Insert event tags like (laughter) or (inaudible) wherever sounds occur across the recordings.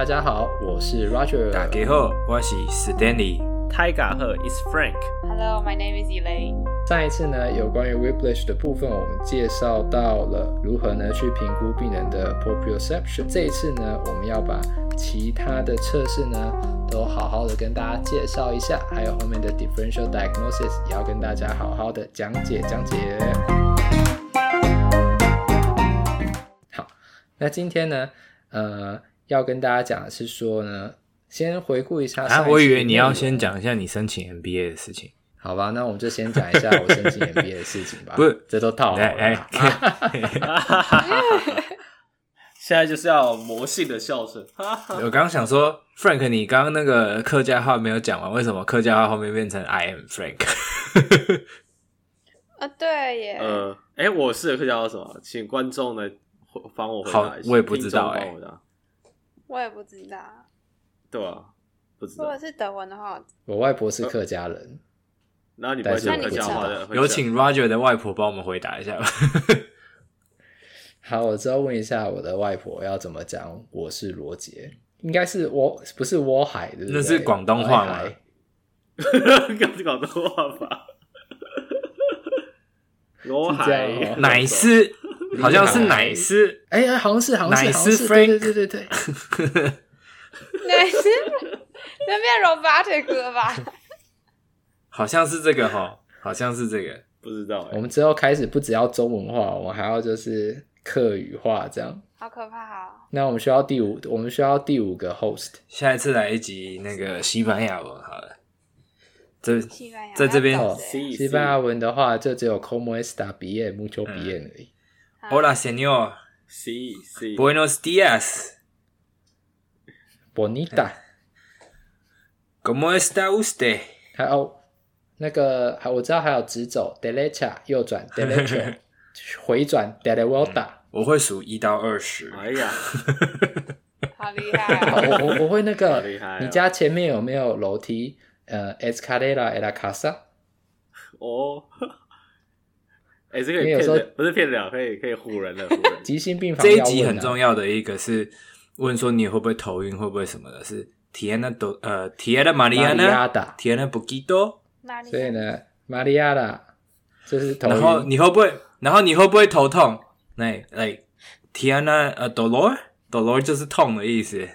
大家好，我是 Roger。大家好，我是 Stanley。大家好，It's Frank。Hello, my name is Elaine。上一次呢，有关于 whiplash 的部分，我们介绍到了如何呢去评估病人的 proprioception。这一次呢，我们要把其他的测试呢都好好的跟大家介绍一下，还有后面的 differential diagnosis 也要跟大家好好的讲解讲解。好，那今天呢，呃。要跟大家讲的是说呢，先回顾一下。啊，我以为你要先讲一下你申请 MBA 的事情。好吧，那我们就先讲一下我申请 MBA 的事情吧。(laughs) 不是，这都套好了。哎，(laughs) (laughs) 现在就是要魔性的笑声。我刚刚想说，Frank，你刚刚那个客家话没有讲完，为什么客家话后面变成 I am Frank？啊，对耶。呃，哎，我是客家话什么？请观众呢帮我回答一下。好，我也不知道哎。我也不知道，对啊，不知道。如果是德文的话，我外婆是客家人，然后你不会讲客家话的，有请 Roger 的外婆帮我们回答一下吧。(laughs) 好，我之后问一下我的外婆要怎么讲。我是罗杰，应该是我不是我海的，那是广东话吗？应该 (laughs) 是广东话吧？(laughs) 罗海乃是。好像是奶丝，哎呀，好像是，好像是，奶丝 Frank，对对对对，(laughs) 奶丝，那变 robotic 了吧？(laughs) 好像是这个哈，好像是这个，不知道。我们之后开始不只要中文化，我们还要就是客语化，这样。好可怕哦！那我们需要第五，我们需要第五个 host。下一次来一集那个西班牙文好了。这在这边，哦，西班牙文的话就只有 como está bien，mucho bien 而已。Hola, señor. Sí, sí. Buenos días. Bonita. ¿Cómo está usted? 还有那个，还我知道还有直走，derecha 右转 derecha 回转，de vuelta。我会数一到二十。哎呀，好厉害！我我我会那个，你家前面有没有楼梯？呃，escalera en la casa。哦。哎，这个有时候不是骗人，可以可以唬人的。(laughs) 急性病房这一集很重要的一个是问说你会不会头晕，会不会什么的？是提安娜多呃，提安娜玛利亚娜，提安娜布基多。所以呢，玛利亚娜就是头晕。然后你会不会？然后你会不会头痛？那那 Tiana 呃，dolor，dolor 就是痛的意思。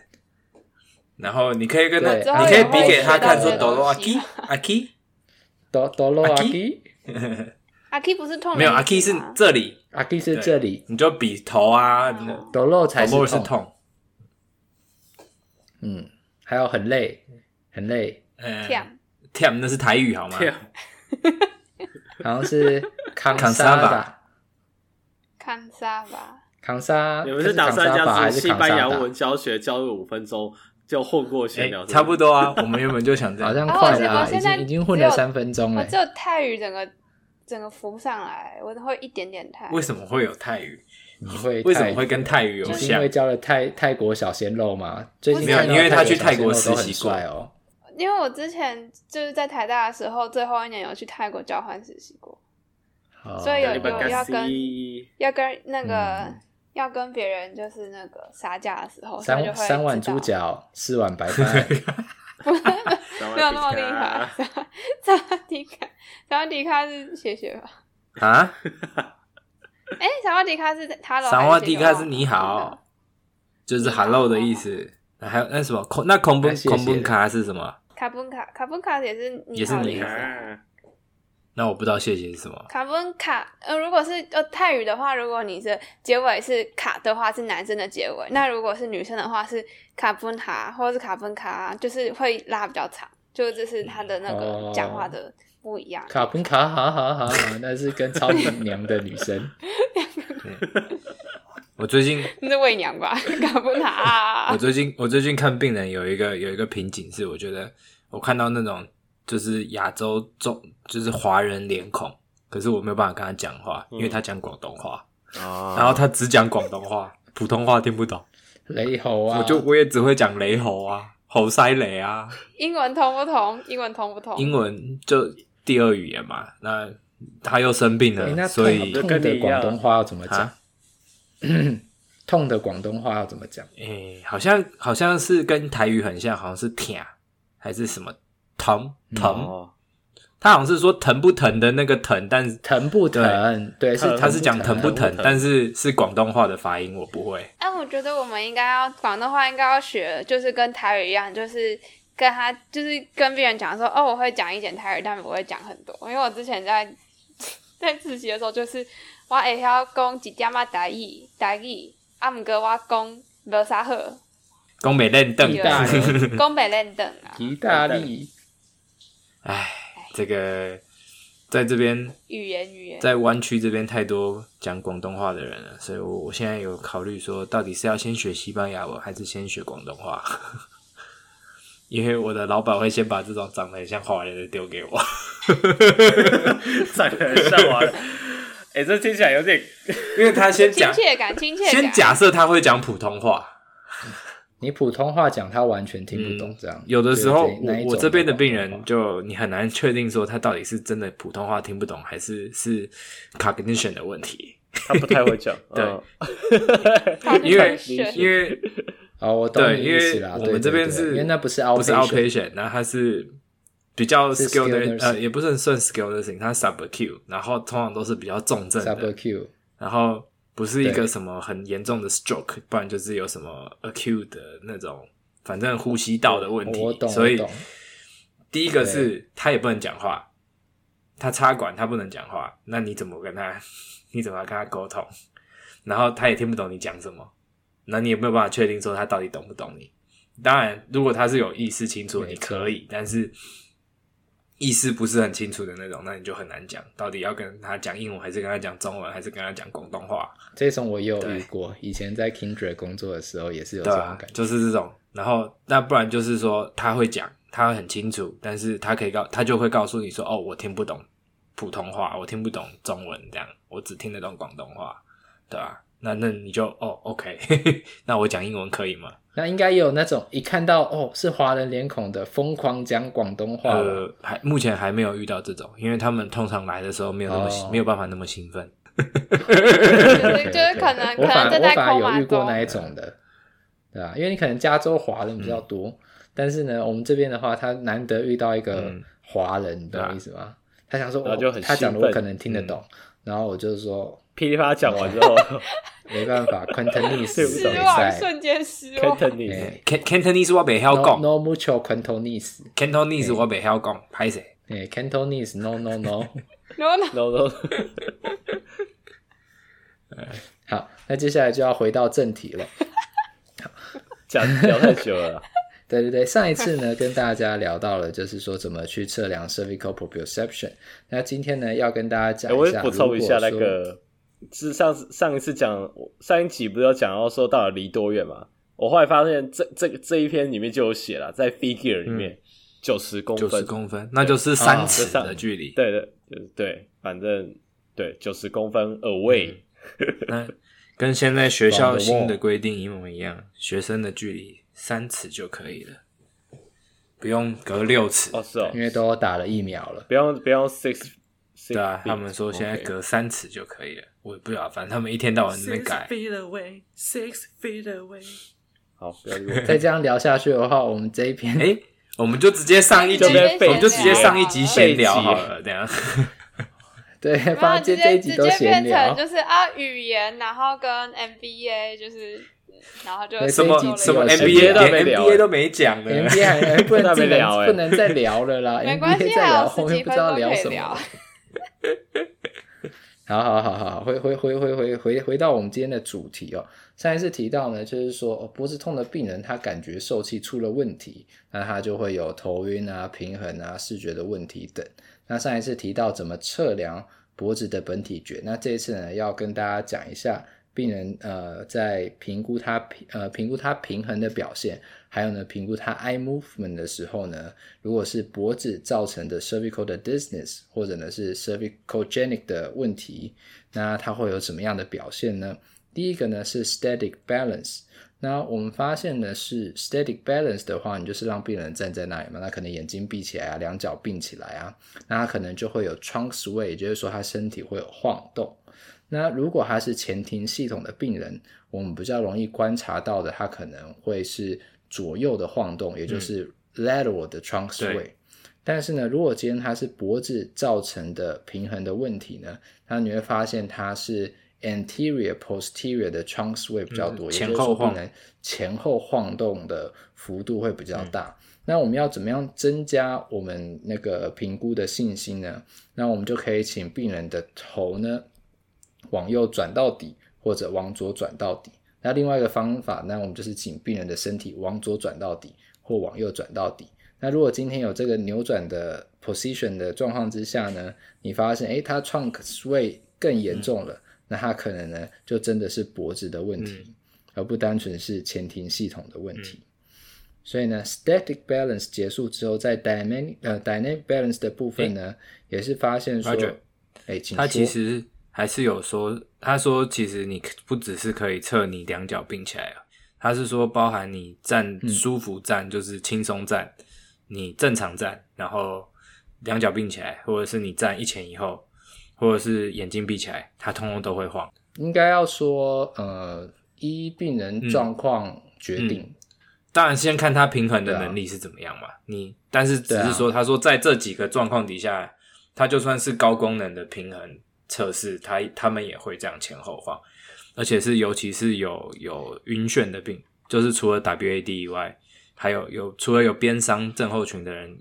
然后你可以跟他，你可以比给他看说 dolor 阿基阿基，dolor 阿 K 不是痛，没有阿 K 是这里，阿 K 是这里，你就比头啊，抖肉才是痛。嗯，还有很累，很累。嗯，Tam 那是台语好吗？(laughs) 好像是康沙吧，康沙吧，康沙。你们是打算这样子西班牙文教学教了五分钟就混过去了？差不多啊，我们原本就想这样，好像快了，已经已经混了三分钟了。只有泰语整个。整个浮上来，我都会一点点泰语。为什么会有泰语？你会为什么会跟泰语有像？是因为教了泰泰国小鲜肉吗？最近没有，因为他去泰国实习过哦。因为我之前就是在台大的时候，最后一年有去泰国交换实习过，所以有有要跟要跟那个要跟别人就是那个杀价的时候，三三碗猪脚，四碗白饭。(laughs) (laughs) 没有那么厉害。萨瓦迪卡，萨瓦迪卡是谢谢吧？啊？哎，萨瓦迪卡是他的。萨瓦迪卡是你好，就是 hello 的意思。还有那什么空？那恐怖恐怖卡是什么？卡布卡，卡布卡也是也是你好。那我不知道谢谢是什么。卡芬卡，呃，如果是呃泰语的话，如果你是结尾是卡的话，是男生的结尾；那如果是女生的话，是卡芬卡或者是卡芬卡，就是会拉比较长，就这是他的那个讲话的不一样。哦、卡芬卡，好好好，那是跟超级娘的女生。(laughs) 我最近那是伪娘吧？(laughs) 卡芬卡。我最近我最近看病人有一个有一个瓶颈是，我觉得我看到那种。就是亚洲中，就是华人脸孔，可是我没有办法跟他讲话，因为他讲广东话，嗯、(laughs) 然后他只讲广东话，普通话听不懂。(laughs) 雷猴啊，我就我也只会讲雷猴啊，猴塞雷啊。(laughs) 英文通不通？英文通不通？英文就第二语言嘛。那他又生病了，欸、所以痛的广东话要怎么讲？(clears throat) 痛的广东话要怎么讲？诶、欸，好像好像是跟台语很像，好像是舔还是什么疼疼。嗯他好像是说疼不疼的那个疼，但是疼不疼？对，是他是讲疼不疼，但是是广东话的发音，我不会。哎，我觉得我们应该要广东话应该要学，就是跟台语一样，就是跟他就是跟别人讲说，哦，我会讲一点台语，但不会讲很多。因为我之前在 (laughs) 在实习的时候，就是我会晓讲一点仔台语，台语啊，毋过我讲无啥好，讲袂认得，讲袂认得啊，(laughs) 意大利，哎。这个在这边语言语言在湾区这边太多讲广东话的人了，所以我我现在有考虑说，到底是要先学西班牙文，还是先学广东话？(laughs) 因为我的老板会先把这种长得很像华人的丢给我，长得很像华人。哎、欸，这听起来有点，因为他先讲亲切感，亲切感。先假设他会讲普通话。你普通话讲他完全听不懂，这样、嗯、有的时候我我这边的病人就你很难确定说他到底是真的普通话听不懂，还是是 cognition 的问题。他不太会讲，(laughs) 对，哦、因为因 (laughs) 为哦，我懂你意思啦。我们这边是，因为那不是不是 outpatient，然后他是比较 skilled 呃，也不是很算 skilled nursing，他 sub acute，然后通常都是比较重症的 sub acute，然后。不是一个什么很严重的 stroke，不然就是有什么 acute 的那种，反正呼吸道的问题。我懂，所以我懂。第一个是他也不能讲话，他插管他不能讲话，那你怎么跟他？(laughs) 你怎么跟他沟通？然后他也听不懂你讲什么，那你也没有办法确定说他到底懂不懂你。当然，如果他是有意识清楚，你可以，但是。意思不是很清楚的那种，那你就很难讲，到底要跟他讲英文，还是跟他讲中文，还是跟他讲广东话？这种我也有遇过，以前在 Kindred 工作的时候也是有这种感觉，就是这种。然后那不然就是说他会讲，他会很清楚，但是他可以告，他就会告诉你说，哦，我听不懂普通话，我听不懂中文，这样，我只听得懂广东话，对吧？那那你就哦，OK，(laughs) 那我讲英文可以吗？那应该也有那种一看到哦是华人脸孔的疯狂讲广东话。呃，还目前还没有遇到这种，因为他们通常来的时候没有那么、哦、没有办法那么兴奋。就是就是可能我反可能我反而有遇过那一种的，对吧？因为你可能加州华人比较多，嗯、但是呢，我们这边的话，他难得遇到一个华人，嗯、你懂我意思吗？啊、他想说，哦、他讲的我可能听得懂，嗯、然后我就说。噼里啪啦讲完之后，没办法，Cantonese 失望，瞬间失望。Cantonese，Cantonese 我袂晓讲。No mucho Cantonese，Cantonese 我袂晓讲，歹势。诶，Cantonese，No No No，No No No。好，那接下来就要回到正题了。讲聊太久了。对对对，上一次呢跟大家聊到了，就是说怎么去测量 cervical proprioception。那今天呢要跟大家讲一下，我补充一下那个。是上次上一次讲上一集不是有讲到说到底离多远吗？我后来发现这这这一篇里面就有写了，在 figure 里面九十、嗯、公分，九十公分，那就是三尺的距离。对的，就是对，反正对九十公分 away，、嗯、(laughs) 那跟现在学校新的规定一模一样，学生的距离三尺就可以了，不用隔六尺。哦，是哦，因为都打了疫苗了，不用不用 six。对啊，他们说现在隔三尺就可以了。Okay. 我也不知道，反正他们一天到晚在那边改。Six feet away, six feet away。好，不要 (laughs) 再这样聊下去的话，我们这一篇，哎，我们就直接上一集，我们就直接上一集闲聊好了，这样。(laughs) 对，反正直接这一集都闲聊，就是啊，语言，然后跟 MBA，就是，然后就什么什么 MBA 都没聊，MBA 都没讲了，MBA 还不能再聊，不能再聊了啦。没关系，再聊后面不知道聊什么。(laughs) 好好好好，回回回回回回回到我们今天的主题哦。上一次提到呢，就是说、哦、脖子痛的病人，他感觉受气出了问题，那他就会有头晕啊、平衡啊、视觉的问题等。那上一次提到怎么测量脖子的本体觉，那这一次呢，要跟大家讲一下。病人呃，在评估他平呃评估他平衡的表现，还有呢评估他 eye movement 的时候呢，如果是脖子造成的 cervical 的 dizziness 或者呢是 cervicalgenic 的问题，那它会有什么样的表现呢？第一个呢是 static balance，那我们发现呢是 static balance 的话，你就是让病人站在那里嘛，那可能眼睛闭起来啊，两脚并起来啊，那他可能就会有 trunk sway，也就是说他身体会有晃动。那如果他是前庭系统的病人，我们比较容易观察到的，他可能会是左右的晃动，也就是 lateral 的 trunk sway。但是呢，如果今天他是脖子造成的平衡的问题呢，那你会发现它是 anterior posterior 的 trunk sway 比较多，前后晃，也就是说可能前后晃动的幅度会比较大。嗯、那我们要怎么样增加我们那个评估的信心呢？那我们就可以请病人的头呢往右转到底，或者往左转到底。那另外一个方法，那我们就是请病人的身体往左转到底，或往右转到底。那如果今天有这个扭转的 position 的状况之下呢，你发现诶，他 trunk sway 更严重了，嗯、那他可能呢就真的是脖子的问题，嗯、而不单纯是前庭系统的问题。嗯、所以呢，static balance 结束之后，在 dynamic 呃 dynamic balance 的部分呢，也是发现说，哎，他其实还是有说，他说其实你不只是可以测你两脚并起来啊，他是说包含你站舒服站，嗯、就是轻松站。你正常站，然后两脚并起来，或者是你站一前一后，或者是眼睛闭起来，它通通都会晃。应该要说，呃，依病人状况决定。嗯嗯、当然，先看他平衡的能力是怎么样嘛。啊、你但是只是说，他说在这几个状况底下，他就算是高功能的平衡测试，他他们也会这样前后晃，而且是尤其是有有晕眩的病，就是除了 WAD 以外。还有有除了有边伤症候群的人，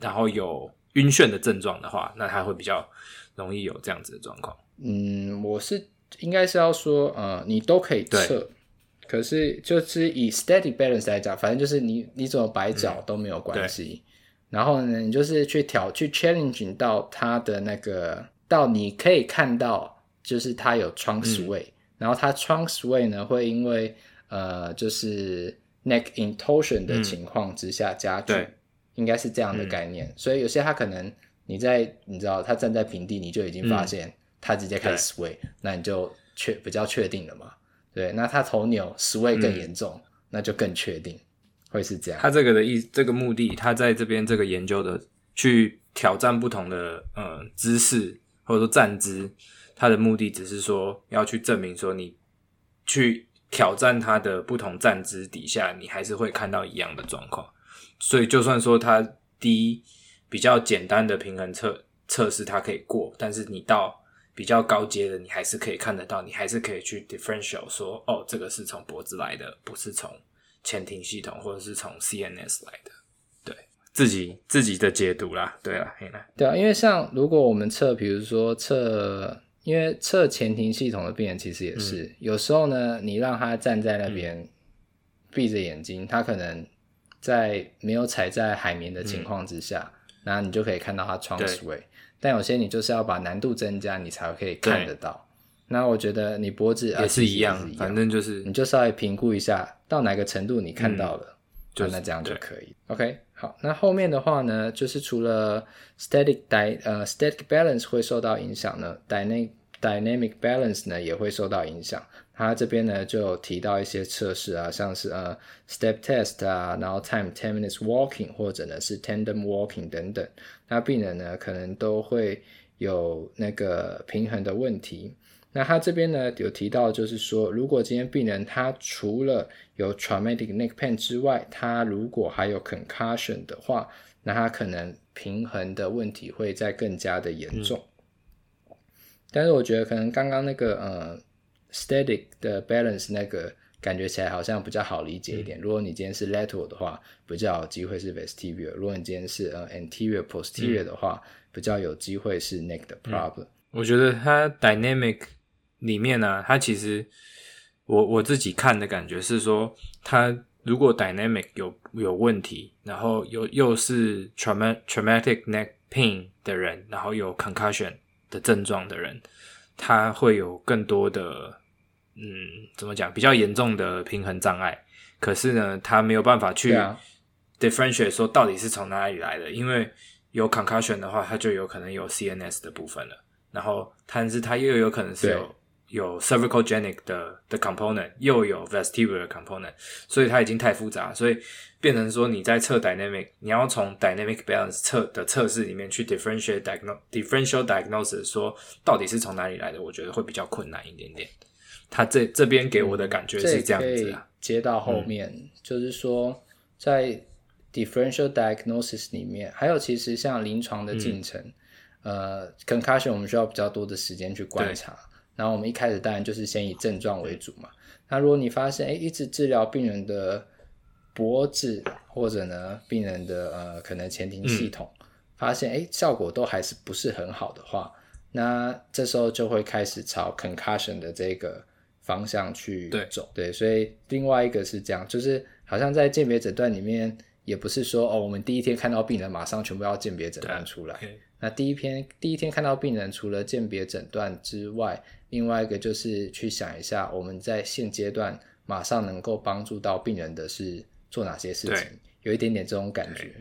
然后有晕眩的症状的话，那他会比较容易有这样子的状况。嗯，我是应该是要说，呃，你都可以测，可是就是以 steady balance 来讲，反正就是你你怎么摆脚都没有关系。嗯、然后呢，你就是去挑去 challenging 到他的那个到你可以看到，就是他有 trunk sway，、嗯、然后他 trunk sway 呢会因为呃就是。neck intorsion 的情况之下加剧，嗯、应该是这样的概念。嗯、所以有些他可能你在你知道他站在平地，你就已经发现他直接开始 sway，、嗯、那你就确比较确定了嘛。对，那他头扭 sway 更严重，嗯、那就更确定会是这样。他这个的意这个目的，他在这边这个研究的去挑战不同的呃姿势或者说站姿，他的目的只是说要去证明说你去。挑战它的不同站姿底下，你还是会看到一样的状况。所以，就算说它低比较简单的平衡测测试它可以过，但是你到比较高阶的，你还是可以看得到，你还是可以去 differential 说，哦，这个是从脖子来的，不是从前庭系统或者是从 CNS 来的。对，自己自己的解读啦。对啦，对啊，因为像如果我们测，比如说测。因为测前庭系统的病人其实也是，嗯、有时候呢，你让他站在那边闭着眼睛，嗯、他可能在没有踩在海绵的情况之下，嗯、然后你就可以看到他 trunk sway。但有些你就是要把难度增加，你才可以看得到。那我觉得你脖子也是一样，反正就是你就稍微评估一下到哪个程度你看到了，嗯、就那这样就可以。OK。好，那后面的话呢，就是除了 static di 呃 static balance 会受到影响呢，dynamic dynamic balance 呢也会受到影响。它这边呢就有提到一些测试啊，像是呃 step test 啊，然后 time ten minutes walking 或者呢是 tandem walking 等等，那病人呢可能都会有那个平衡的问题。那他这边呢有提到，就是说，如果今天病人他除了有 traumatic neck pain 之外，他如果还有 concussion 的话，那他可能平衡的问题会再更加的严重。嗯、但是我觉得可能刚刚那个呃 static 的 balance 那个感觉起来好像比较好理解一点。嗯、如果你今天是 lateral 的话，比较有机会是 vestibular；如果你今天是呃 anterior posterior 的话，嗯、比较有机会是 neck 的 problem。我觉得它 dynamic。里面呢、啊，它其实我我自己看的感觉是说，它如果 dynamic 有有问题，然后又又是 traumatic traumatic neck pain 的人，然后有 concussion 的症状的人，他会有更多的嗯，怎么讲，比较严重的平衡障碍。可是呢，他没有办法去 differentiate 说到底是从哪里来的，因为有 concussion 的话，他就有可能有 CNS 的部分了。然后，但是他又有可能是有有 cervicalgenic 的的 component，又有 vestibular component，所以它已经太复杂，所以变成说你在测 dynamic，你要从 dynamic balance 测的测试里面去 differentiate diagno differential diagnosis，说到底是从哪里来的，我觉得会比较困难一点点。他这这边给我的感觉是这样子啊，接到后面、嗯、就是说在 differential diagnosis 里面，还有其实像临床的进程。嗯呃，concussion 我们需要比较多的时间去观察，然后我们一开始当然就是先以症状为主嘛。那如果你发现，哎，一直治疗病人的脖子或者呢，病人的呃可能前庭系统，嗯、发现哎效果都还是不是很好的话，那这时候就会开始朝 concussion 的这个方向去走。对，对，所以另外一个是这样，就是好像在鉴别诊断里面，也不是说哦，我们第一天看到病人马上全部要鉴别诊断出来。那第一篇第一天看到病人，除了鉴别诊断之外，另外一个就是去想一下，我们在现阶段马上能够帮助到病人的是做哪些事情，有一点点这种感觉。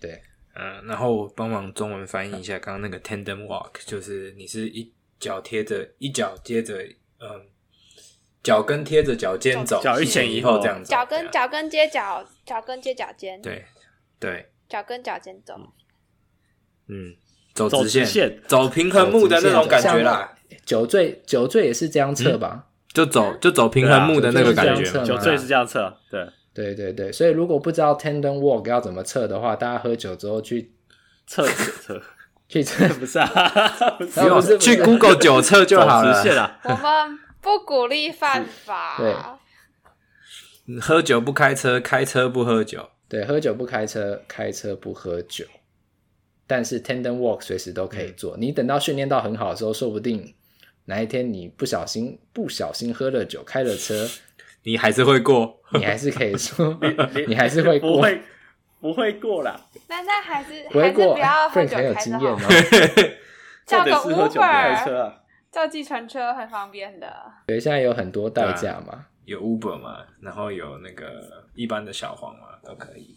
对，嗯、呃，然后帮忙中文翻译一下刚刚那个 tandem walk，就是你是一脚贴着一脚接着，嗯，脚跟贴着脚尖走，脚一前一后。这样子，脚跟脚跟接脚，脚跟接脚尖，对对，脚跟脚尖走，嗯。走直线，走平衡木的那种感觉啦。酒醉，酒醉也是这样测吧？就走，就走平衡木的那个感觉。酒醉是这样测，对，对对对。所以如果不知道 tendon walk 要怎么测的话，大家喝酒之后去测 (laughs) 测，去 (laughs) 测不是啊？(laughs) 不是，去 Google 酒测就好了。我们不鼓励犯法。对，喝酒不开车，开车不喝酒。对，喝酒不开车，开车不喝酒。但是 tendon walk 随时都可以做。你等到训练到很好的时候，说不定哪一天你不小心不小心喝了酒，开了车，(laughs) 你还是会过，(laughs) 你还是可以说，(laughs) 你，你还是会过，不会不会过啦。那那还是不会过，不要喝酒很有经验哦。叫个 Uber，叫计程车很方便的。对，现在有很多代驾嘛，啊，有 Uber 嘛，然后有那个一般的小黄嘛，都可以。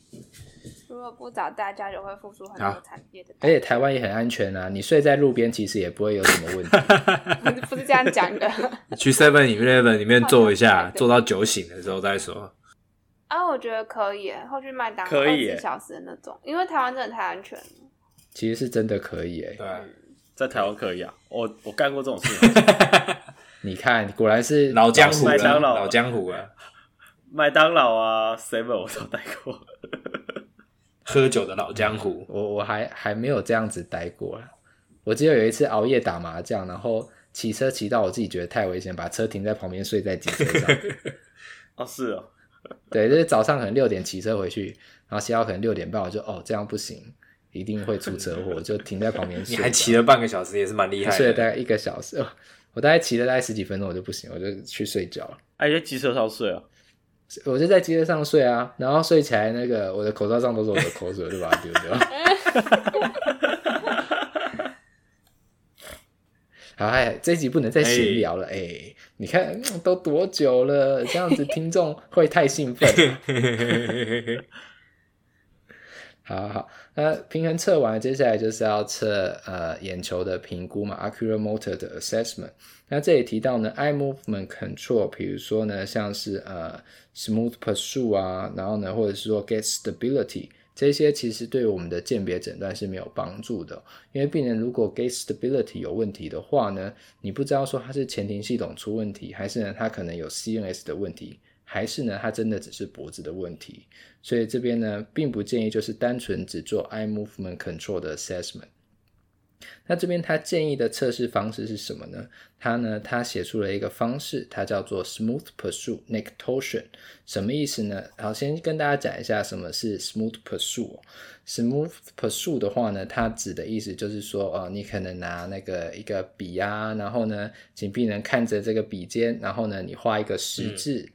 如果不找大家，就会付出很多惨烈的。而且台湾也很安全啊，你睡在路边其实也不会有什么问题。(laughs) 不是这样讲的。(laughs) 去 Seven Eleven 里面坐一下，坐到酒醒的时候再说。啊，我觉得可以，后去麦当劳二十四小时的那种，因为台湾真的太安全了。其实是真的可以诶。对，在台湾可以啊，我我干过这种事情。(laughs) 你看，果然是老江湖，麦当劳老江湖啊，麦当劳啊，Seven 我都待过。喝酒的老江湖，我我还还没有这样子待过。我记得有一次熬夜打麻将，然后骑车骑到我自己觉得太危险，把车停在旁边睡在机车上。(laughs) 哦，是哦，对，就是早上可能六点骑车回去，然后骑到可能六点半，我就哦这样不行，一定会出车祸，(laughs) 就停在旁边睡。你还骑了半个小时，也是蛮厉害的。睡了大概一个小时，我大概骑了大概十几分钟，我就不行，我就去睡觉了。哎，在机车上睡啊？我就在街上睡啊，然后睡起来，那个我的口罩上都是我的口水，我就把它丢掉。好，哎，这集不能再闲聊了，哎、欸，你看都多久了，这样子听众会太兴奋。好好好，那平衡测完，接下来就是要测呃眼球的评估嘛 a c u r a Motor 的 assessment。那这里提到呢，eye movement control，比如说呢，像是呃 smooth pursuit 啊，然后呢，或者是说 gait stability，这些其实对我们的鉴别诊断是没有帮助的。因为病人如果 gait stability 有问题的话呢，你不知道说他是前庭系统出问题，还是呢他可能有 CNS 的问题。还是呢，它真的只是脖子的问题，所以这边呢，并不建议就是单纯只做 eye movement control 的 assessment。那这边他建议的测试方式是什么呢？他呢，他写出了一个方式，它叫做 smooth pursuit neck torsion，什么意思呢？好，先跟大家讲一下什么是 smooth pursuit。smooth pursuit 的话呢，它指的意思就是说，哦，你可能拿那个一个笔啊，然后呢，请病人看着这个笔尖，然后呢，你画一个十字。嗯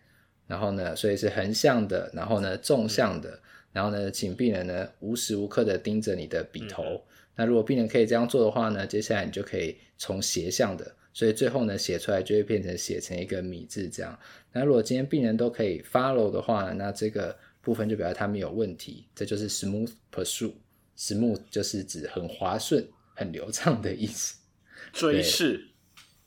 然后呢，所以是横向的，然后呢，纵向的，然后呢，请病人呢无时无刻的盯着你的笔头。嗯、那如果病人可以这样做的话呢，接下来你就可以从斜向的，所以最后呢写出来就会变成写成一个米字这样。那如果今天病人都可以 follow 的话呢，那这个部分就表示他没有问题，这就是 smooth pursuit。smooth 就是指很滑顺、很流畅的意思。追视。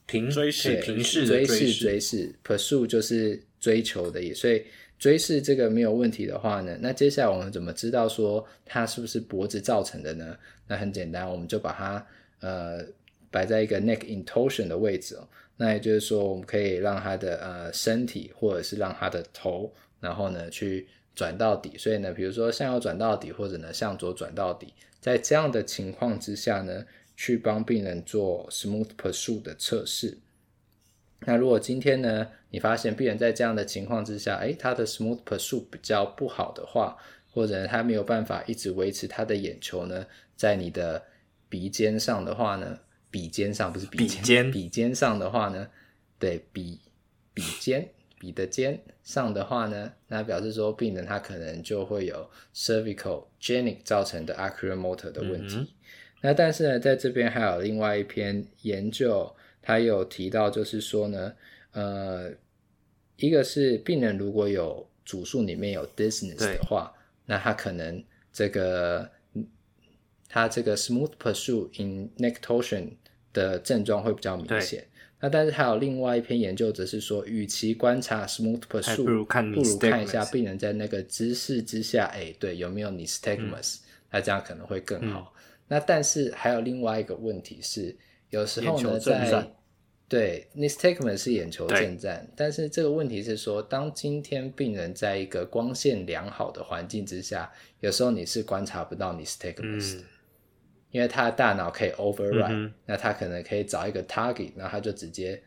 平追视平视追视追视，pursue 就是追求的意思，所以追视这个没有问题的话呢，那接下来我们怎么知道说它是不是脖子造成的呢？那很简单，我们就把它呃摆在一个 neck intorsion 的位置哦。那也就是说，我们可以让他的呃身体，或者是让他的头，然后呢去转到底。所以呢，比如说向右转到底，或者呢向左转到底，在这样的情况之下呢，去帮病人做 smooth pursuit 的测试。那如果今天呢，你发现病人在这样的情况之下，诶，他的 smooth pursuit 比较不好的话，或者他没有办法一直维持他的眼球呢，在你的鼻尖上的话呢？笔尖上不是鼻尖，笔尖上的话呢，对，笔笔尖笔的尖上的话呢，那表示说病人他可能就会有 cervical genic 造成的 oculomotor 的问题。嗯、那但是呢，在这边还有另外一篇研究，他有提到就是说呢，呃，一个是病人如果有主诉里面有 dizziness 的话，那他可能这个他这个 smooth pursuit in neck torsion 的症状会比较明显。那但是还有另外一篇研究，则是说，与其观察 smooth pursue，不如看不如看一下病人在那个姿势之下，哎，对，有没有 nystagmus？那这样可能会更好。嗯、那但是还有另外一个问题是，有时候呢，在对 nystagmus 是眼球震颤，但是这个问题是说，当今天病人在一个光线良好的环境之下，有时候你是观察不到 nystagmus 的。嗯因为他的大脑可以 override，、嗯、那他可能可以找一个 target，然后他就直接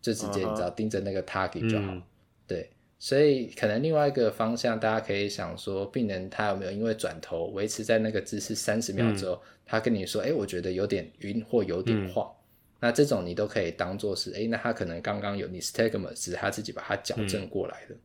就直接你知道盯着那个 target 就好。嗯、对，所以可能另外一个方向，大家可以想说，病人他有没有因为转头维持在那个姿势三十秒之后，嗯、他跟你说，哎，我觉得有点晕或有点晃，嗯、那这种你都可以当做是，哎，那他可能刚刚有 nystagmus，只是他自己把它矫正过来的。嗯、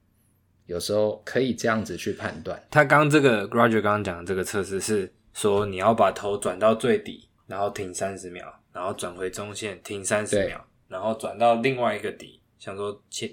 有时候可以这样子去判断。他刚这个 Roger 刚刚讲的这个测试是。说你要把头转到最底，然后停三十秒，然后转回中线停三十秒，然后转到另外一个底，想说切，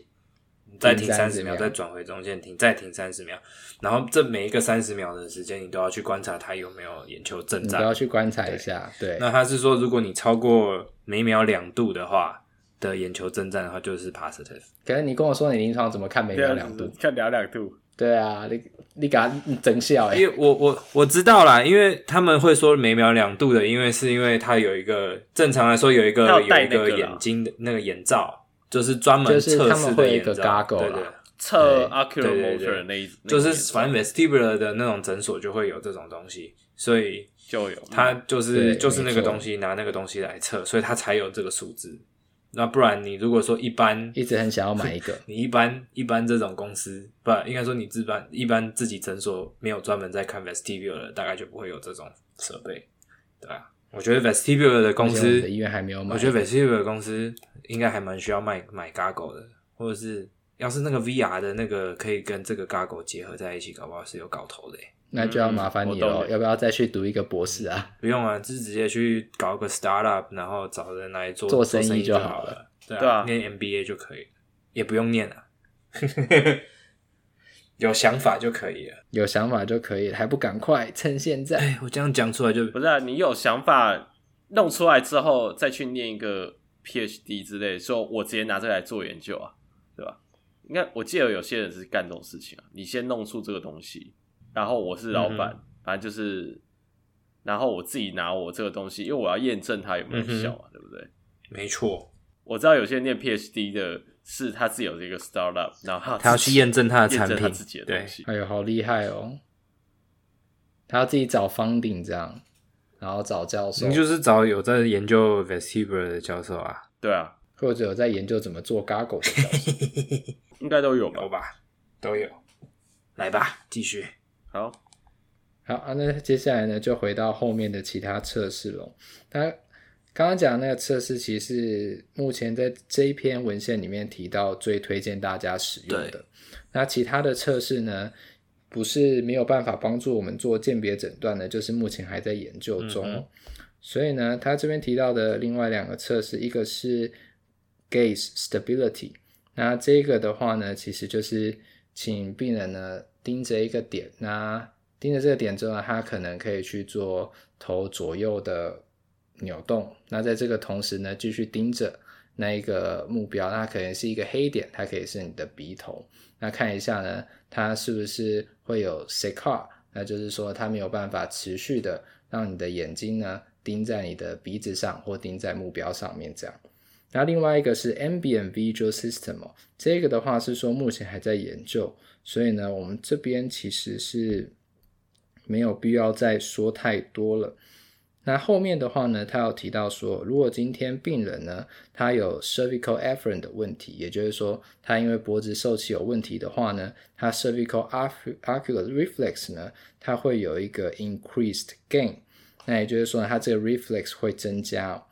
再停三十秒，再转回中线停，再停三十秒，然后这每一个三十秒的时间，你都要去观察他有没有眼球震颤，都要去观察一下。对，对那他是说，如果你超过每秒两度的话的眼球震颤的话，就是 positive。可是你跟我说你临床怎么看每秒两度？看两两度。对啊，你你给他整笑哎！因为我我我知道啦，因为他们会说每秒两度的，因为是因为它有一个正常来说有一个有一个眼睛的那个眼罩，就是专门测试的眼罩，对对，测 oculomotor 那一，就是反正 vestibular 的那种诊所就会有这种东西，所以就有他就是就是那个东西拿那个东西来测，所以他才有这个数字。那不然你如果说一般一直很想要买一个，你一般一般这种公司不应该说你自办一般自己诊所没有专门在看 vestibular 的，大概就不会有这种设备，对吧？我觉得 vestibular 的公司医院还没有买，我觉得 vestibular 的公司应该还蛮需要卖买 g a g g l e 的，或者是要是那个 VR 的那个可以跟这个 g a g g l e 结合在一起，搞不好是有搞头的。那就要麻烦你了，嗯、要不要再去读一个博士啊？不用啊，就是直接去搞个 startup，然后找人来做做生意就好了。对啊，念 MBA 就可以，也不用念了，(laughs) 有想法就可以了，有想法就可以了，还不赶快趁现在？哎，我这样讲出来就不是啊，你有想法弄出来之后再去念一个 PhD 之类，说我直接拿这来做研究啊，对吧？应该我记得有些人是干这种事情啊，你先弄出这个东西。然后我是老板，嗯、反正就是，然后我自己拿我这个东西，因为我要验证它有没有效嘛，嗯、对不对？没错，我知道有些人念 PhD 的是他自己有这个 startup，然后他，他要去验证他的产品，他自己的东西。哎呦，好厉害哦！他要自己找 funding 这样，然后找教授，你就是找有在研究 vestibular 的教授啊？对啊，或者有在研究怎么做 gaggle 的教授，(laughs) 应该都有吧？有吧？都有。来吧，继续。好，好啊，那接下来呢，就回到后面的其他测试喽。他刚刚讲的那个测试，其实是目前在这一篇文献里面提到最推荐大家使用的。那其他的测试呢，不是没有办法帮助我们做鉴别诊断的，就是目前还在研究中。嗯、所以呢，他这边提到的另外两个测试，一个是 gaze stability，那这个的话呢，其实就是请病人呢。盯着一个点，那盯着这个点之后呢，他可能可以去做头左右的扭动。那在这个同时呢，继续盯着，那一个目标，那可能是一个黑点，它可以是你的鼻头。那看一下呢，它是不是会有 saccade，那就是说它没有办法持续的让你的眼睛呢盯在你的鼻子上或盯在目标上面这样。那另外一个是 ambient visual system，这个的话是说目前还在研究，所以呢，我们这边其实是没有必要再说太多了。那后面的话呢，他有提到说，如果今天病人呢，他有 cervical afferent 的问题，也就是说，他因为脖子受气有问题的话呢，他 cervical ocular reflex 呢，它会有一个 increased gain，那也就是说，它这个 reflex 会增加。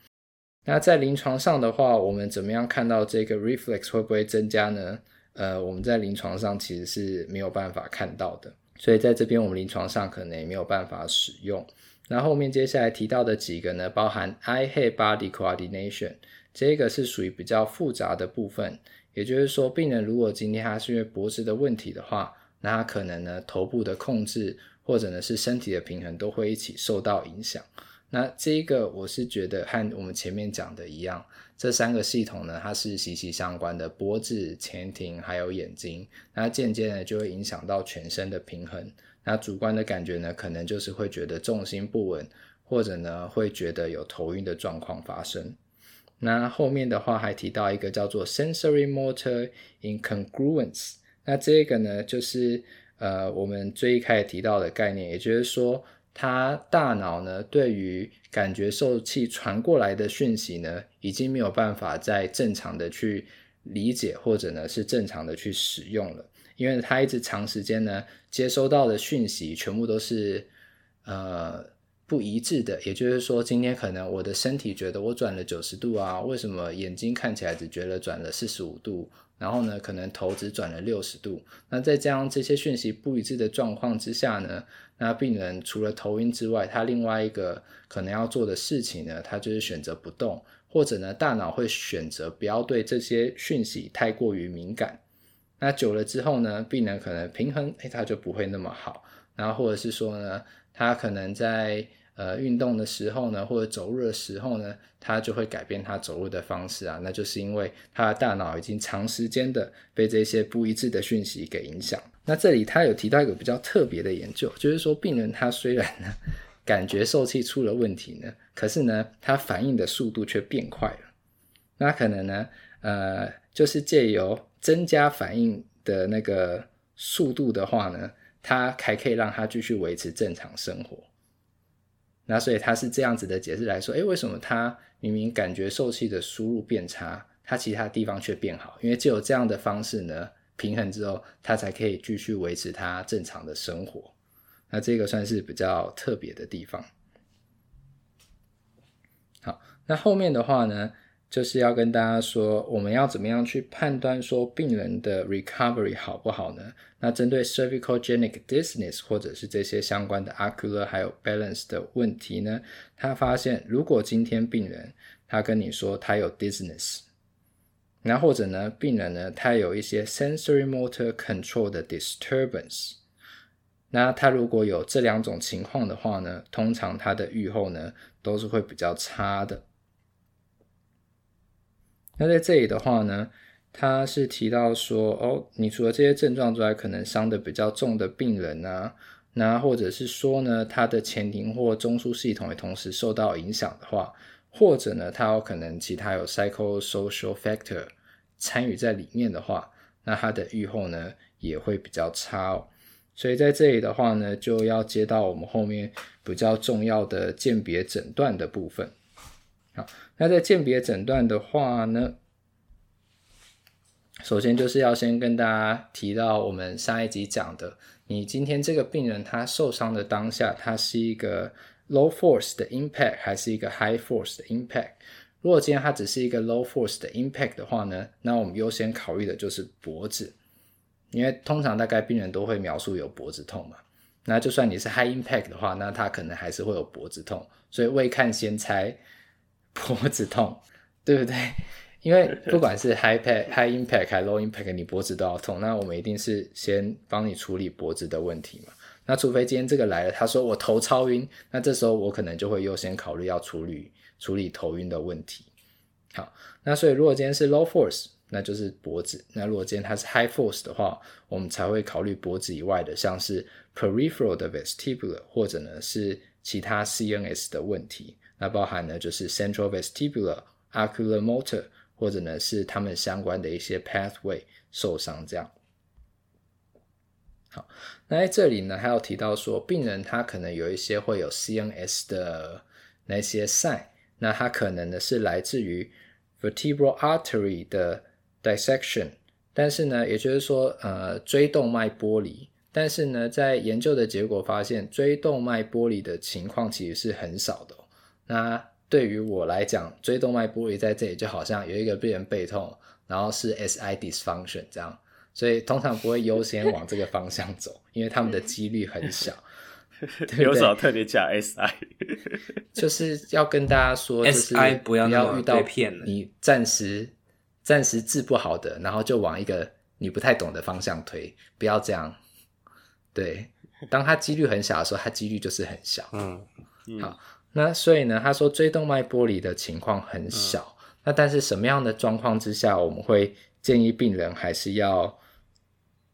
那在临床上的话，我们怎么样看到这个 reflex 会不会增加呢？呃，我们在临床上其实是没有办法看到的，所以在这边我们临床上可能也没有办法使用。那后面接下来提到的几个呢，包含 eye head body coordination，这个是属于比较复杂的部分。也就是说，病人如果今天他是因为脖子的问题的话，那他可能呢头部的控制或者呢是身体的平衡都会一起受到影响。那这一个我是觉得和我们前面讲的一样，这三个系统呢，它是息息相关的，脖子、前庭还有眼睛，那渐渐的就会影响到全身的平衡。那主观的感觉呢，可能就是会觉得重心不稳，或者呢会觉得有头晕的状况发生。那后面的话还提到一个叫做 sensory motor incongruence，那这个呢就是呃我们最一开始提到的概念，也就是说。他大脑呢，对于感觉受器传过来的讯息呢，已经没有办法再正常的去理解，或者呢是正常的去使用了，因为他一直长时间呢接收到的讯息全部都是呃不一致的，也就是说，今天可能我的身体觉得我转了九十度啊，为什么眼睛看起来只觉得转了四十五度？然后呢，可能头只转了六十度。那在这样这些讯息不一致的状况之下呢，那病人除了头晕之外，他另外一个可能要做的事情呢，他就是选择不动，或者呢，大脑会选择不要对这些讯息太过于敏感。那久了之后呢，病人可能平衡，哎，他就不会那么好。然后或者是说呢，他可能在呃，运动的时候呢，或者走路的时候呢，他就会改变他走路的方式啊，那就是因为他的大脑已经长时间的被这些不一致的讯息给影响。那这里他有提到一个比较特别的研究，就是说病人他虽然呢感觉受气出了问题呢，可是呢他反应的速度却变快了。那可能呢，呃，就是借由增加反应的那个速度的话呢，他还可以让他继续维持正常生活。那所以他是这样子的解释来说，诶，为什么他明明感觉受气的输入变差，他其他地方却变好？因为只有这样的方式呢，平衡之后，他才可以继续维持他正常的生活。那这个算是比较特别的地方。好，那后面的话呢，就是要跟大家说，我们要怎么样去判断说病人的 recovery 好不好呢？那针对 cervicalgenic dizziness 或者是这些相关的 ocular 还有 balance 的问题呢，他发现如果今天病人他跟你说他有 dizziness，那或者呢病人呢他有一些 sensory motor control 的 disturbance，那他如果有这两种情况的话呢，通常他的预后呢都是会比较差的。那在这里的话呢，他是提到说，哦，你除了这些症状之外，可能伤得比较重的病人啊，那或者是说呢，他的前庭或中枢系统也同时受到影响的话，或者呢，他有可能其他有 psychosocial factor 参与在里面的话，那他的预后呢也会比较差哦。所以在这里的话呢，就要接到我们后面比较重要的鉴别诊断的部分。好，那在鉴别诊断的话呢，首先就是要先跟大家提到我们上一集讲的，你今天这个病人他受伤的当下，他是一个 low force 的 impact 还是一个 high force 的 impact？如果今天他只是一个 low force 的 impact 的话呢，那我们优先考虑的就是脖子，因为通常大概病人都会描述有脖子痛嘛。那就算你是 high impact 的话，那他可能还是会有脖子痛，所以未看先猜。(laughs) 脖子痛，对不对？(laughs) 因为不管是 high impact、high impact 还 low impact，你脖子都要痛。那我们一定是先帮你处理脖子的问题嘛。那除非今天这个来了，他说我头超晕，那这时候我可能就会优先考虑要处理处理头晕的问题。好，那所以如果今天是 low force，那就是脖子；那如果今天它是 high force 的话，我们才会考虑脖子以外的，像是 peripheral 的 vestibular，或者呢是其他 CNS 的问题。那包含呢就是 central vestibular, ocular motor，或者呢是他们相关的一些 pathway 受伤这样。好，那在这里呢还有提到说，病人他可能有一些会有 CNS 的那些 sign，那他可能呢是来自于 vertebral artery 的 dissection，但是呢，也就是说，呃，椎动脉剥离。但是呢，在研究的结果发现，椎动脉剥离的情况其实是很少的。那对于我来讲，椎动脉剥离在这里就好像有一个病人背痛，然后是 SI dysfunction 这样，所以通常不会优先往这个方向走，因为他们的几率很小。(laughs) 有什么特别讲 SI？(laughs) 就是要跟大家说，就是 SI 不要遇到你暂时暂时治不好的，然后就往一个你不太懂的方向推，不要这样。对，当它几率很小的时候，它几率就是很小。嗯，好，那所以呢，他说椎动脉剥离的情况很小。嗯、那但是什么样的状况之下，我们会建议病人还是要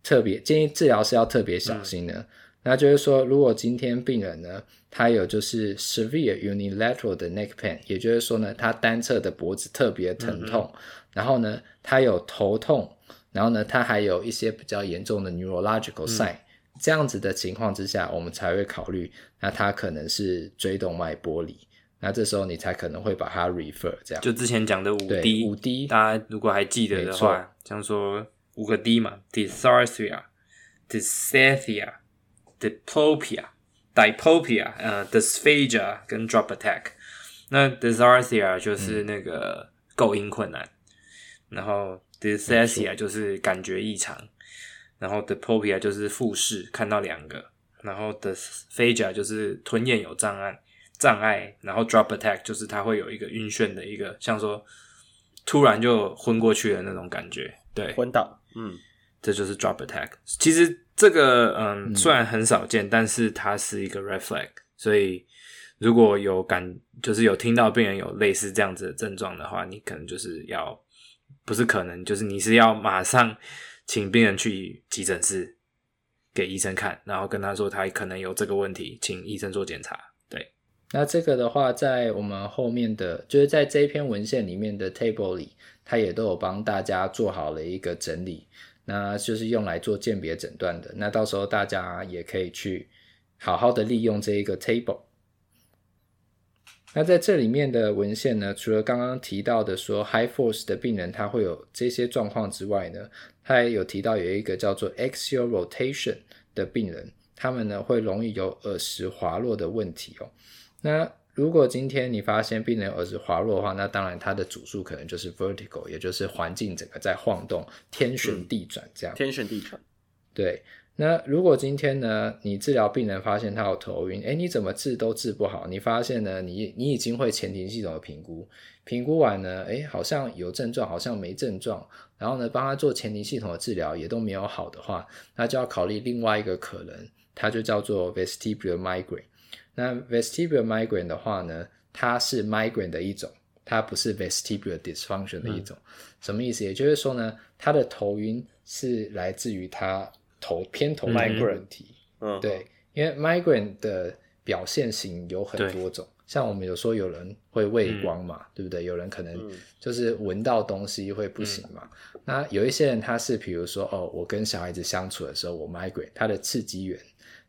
特别建议治疗是要特别小心的。嗯那就是说，如果今天病人呢，他有就是 severe unilateral 的 neck pain，也就是说呢，他单侧的脖子特别疼痛，然后呢，他有头痛，然后呢，他还有一些比较严重的 neurological sign，嗯，这样子的情况之下，我们才会考虑，那它可能是椎动脉剥离，那这时候你才可能会把它 refer 这样。就之前讲的五 D，五 D，大家如果还记得的话，像说五个 D 嘛，dysarthria，dysphagia。diplopia、diplopia、呃、dysphagia 跟 drop attack。那 dysarthria 就是那个构音困难，嗯、然后 dysphagia 就是感觉异常，然后 diplopia 就是复视看到两个，然后 the phagia 就是吞咽有障碍障碍，然后 drop attack 就是它会有一个晕眩的一个，像说突然就昏过去的那种感觉，对，昏倒，嗯，这就是 drop attack。其实。这个嗯，虽然很少见，嗯，但是它是一个 red flag。所以如果有感，就是有听到病人有类似这样子的症状的话，你可能就是要，不是可能，就是你是要马上请病人去急诊室给医生看，然后跟他说他可能有这个问题，请医生做检查。对，那这个的话，在我们后面的，就是在这一篇文献里面的 table 里，他也都有帮大家做好了一个整理。那就是用来做鉴别诊断的。那到时候大家也可以去好好的利用这一个 table。那在这里面的文献呢，除了刚刚提到的说 high force 的病人他会有这些状况之外呢，他也有提到有一个叫做 axial rotation 的病人，他们呢会容易有耳石滑落的问题哦。那如果今天你发现病人耳石滑落的话，那当然它的主诉可能就是 vertical，也就是环境整个在晃动，天旋地转这样。天旋地转。对。那如果今天呢，你治疗病人发现他有头晕，哎，你怎么治都治不好。你发现呢，你你已经会前庭系统的评估，评估完呢，哎，好像有症状，好像没症状，然后呢，帮他做前庭系统的治疗也都没有好的话，那就要考虑另外一个可能，它就叫做 vestibular migraine。那 vestibular migraine 的话呢，它是 migraine 的一种，它不是 vestibular dysfunction 的一种。嗯、什么意思？也就是说呢，他的头晕是来自于他头偏头的问题。嗯，对，因为 migraine 的表现型有很多种，像我们有说有人会畏光嘛，嗯、对不对？有人可能就是闻到东西会不行嘛。嗯、那有一些人他是比如说哦，我跟小孩子相处的时候，我 migraine，他的刺激源，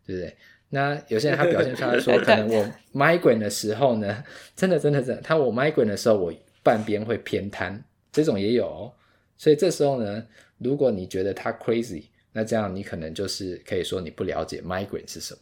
对不对？那有些人他表现出来说，(laughs) 可能我 migraine 的时候呢，真的真的真的，他我 migraine 的时候，我半边会偏瘫，这种也有哦。所以这时候呢，如果你觉得他 crazy，那这样你可能就是可以说你不了解 migraine 是什么。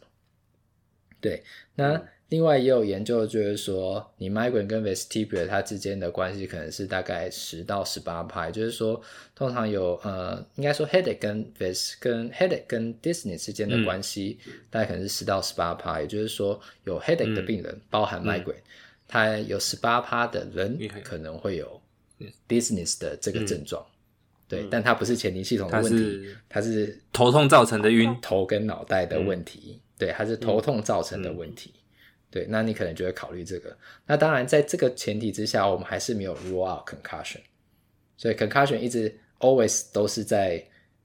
对，那。嗯。另外也有研究，就是说你 migraine 跟 vestibular 它之间的关系可能是大概十到十八趴，就是说通常有呃，应该说 headache 跟 vest 跟 headache 跟 dizziness 之间的关系，嗯、大概可能是十到十八趴，也就是说有 headache 的病人，嗯、包含 migraine，他、嗯、有十八趴的人可能会有 dizziness 的这个症状，嗯、对，但它不是前庭系统的问题，它是，头痛造成的晕，头跟脑袋的问题，嗯、对，它是头痛造成的问题。对，那你可能就会考虑这个。那当然，在这个前提之下，我们还是没有 rule out concussion，所以 concussion 一直 always 都是在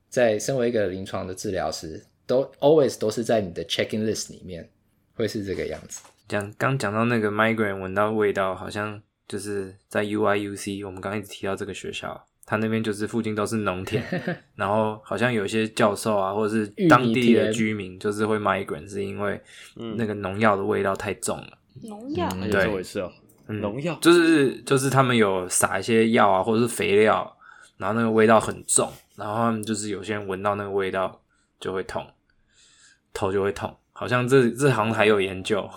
在身为一个临床的治疗师，都 always 都是在你的 checking list 里面，会是这个样子。讲刚讲到那个 migraine 闻到味道，好像就是在 UIUC，我们刚刚一直提到这个学校。他那边就是附近都是农田，(laughs) 然后好像有些教授啊，或者是当地的居民，就是会 migraine，是因为那个农药的味道太重了。农药？有这回事哦。农药就是就是他们有撒一些药啊，或者是肥料，然后那个味道很重，然后他们就是有些人闻到那个味道就会痛，头就会痛，好像这这好像还有研究。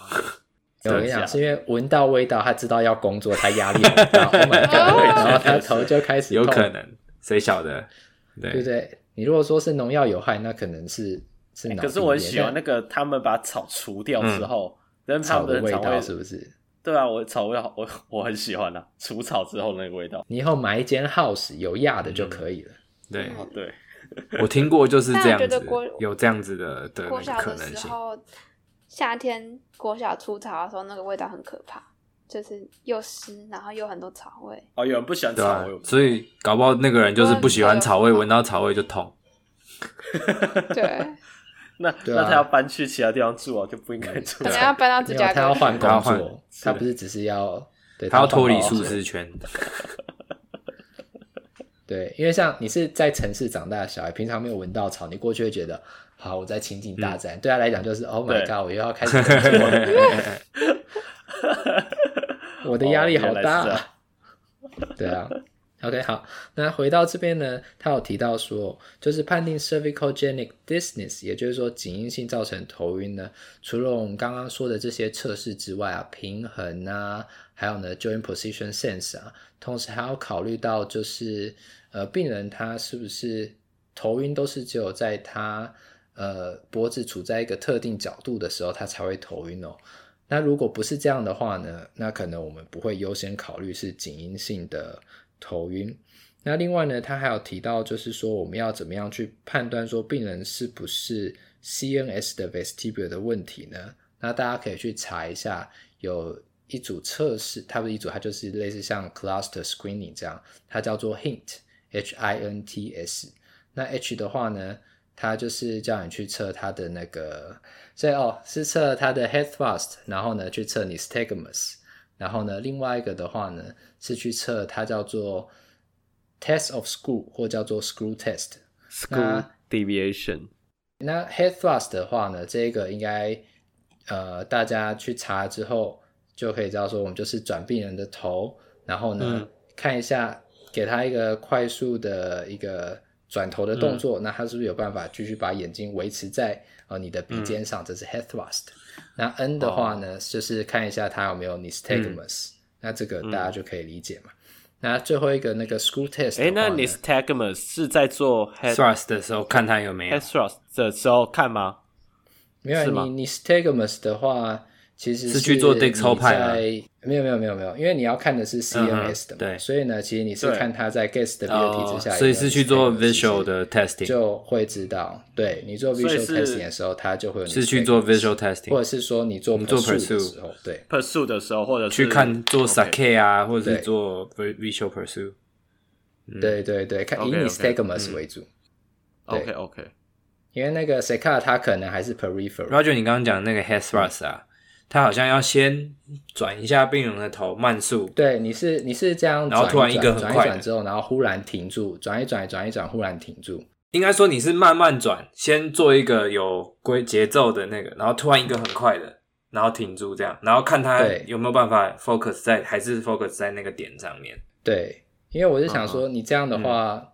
我跟你讲，是因为闻到味道，他知道要工作，他压力很大，Oh my God，然后他头就开始痛。有可能，谁晓得？对，对不对？你如果说是农药有害，那可能是是。可是我很喜欢那个他们把草除掉之后，嗯、他们的味道是不是？对啊，我草味好，我 (laughs) 我很喜欢啊。除草之后那个味道，你以后买一间 house 有压的就可以了。嗯、对、哦、对，我听过就是这样子，(laughs) 有这样子的的可能性。夏天国小除草的时候，那个味道很可怕，就是又湿，然后又很多草味。哦，有人不喜欢草味，所以搞不好那个人就是不喜欢草味，闻到草味就痛。(laughs) 对，那那他要搬去其他地方住啊，就不应该住。可能要搬到自家，他要换工作，他不是只是要，他要脱离舒适圈。对，因为像你是在城市长大的小孩，平常没有闻到草，你过去会觉得。好，我在情景大自然，嗯、对他来讲就是 Oh my God，我又要开始工作了，(laughs) 我的压力好大。(laughs) 啊。对啊，OK，好，那回到这边呢，他有提到说，就是判定 cervicogenic dizziness，也就是说颈因性造成头晕呢，除了我们刚刚说的这些测试之外啊，平衡啊，还有呢 joint position sense 啊，同时还要考虑到就是呃，病人他是不是头晕都是只有在他。呃，脖子处在一个特定角度的时候，他才会头晕哦。那如果不是这样的话呢？那可能我们不会优先考虑是颈因性的头晕。那另外呢，他还有提到，就是说我们要怎么样去判断说病人是不是 CNS 的 vestibular 的问题呢？那大家可以去查一下，有一组测试，它不是一组，它就是类似像 cluster screening 这样，它叫做 HINT，H-I-N-T-S。那 H 的话呢？他就是叫你去测他的那个，所以哦，是测他的 head thrust，然后呢去测 nystagmus，然后呢另外一个的话呢是去测它叫做 test of screw 或叫做 screw test，screw deviation。那 head thrust 的话呢，这个应该呃大家去查之后就可以知道说，我们就是转病人的头，然后呢、嗯、看一下，给他一个快速的一个。转头的动作，嗯、那他是不是有办法继续把眼睛维持在呃你的鼻尖上？嗯、这是 head thrust。那 N 的话呢，哦、就是看一下他有没有 nystagmus、嗯。那这个大家就可以理解嘛。嗯、那最后一个那个 school test，哎，那 nystagmus 是在做 head thrust 的时候看他有没有 head thrust 的时候看吗？没有，你 nystagmus 的话。其实是去做 Dixel 派啊？没有没有没有没有，因为你要看的是 CMS 的嘛，对，所以呢，其实你是看它在 Guestability 之下，所以是去做 Visual 的 Testing，就会知道。对，你做 Visual Testing 的时候，它就会是去做 Visual Testing，或者是说你做做 Pursuit 的时候，对，Pursuit 的时候，或者去看做 Sakai 啊，或者是做 Visual Pursuit。对对对，看以 Nystagmus 为主。OK OK，因为那个 Sakai 它可能还是 Peripheral。Roger，你刚刚讲那个 Head Thrust 啊。他好像要先转一下病人的头，慢速。对，你是你是这样转转，然后突然一个很快转一转之后，然后忽然停住，转一转，转一转，忽然停住。应该说你是慢慢转，先做一个有规节奏的那个，然后突然一个很快的，然后停住这样，然后看他有没有办法 focus 在，还是 focus 在那个点上面。对，因为我是想说，你这样的话。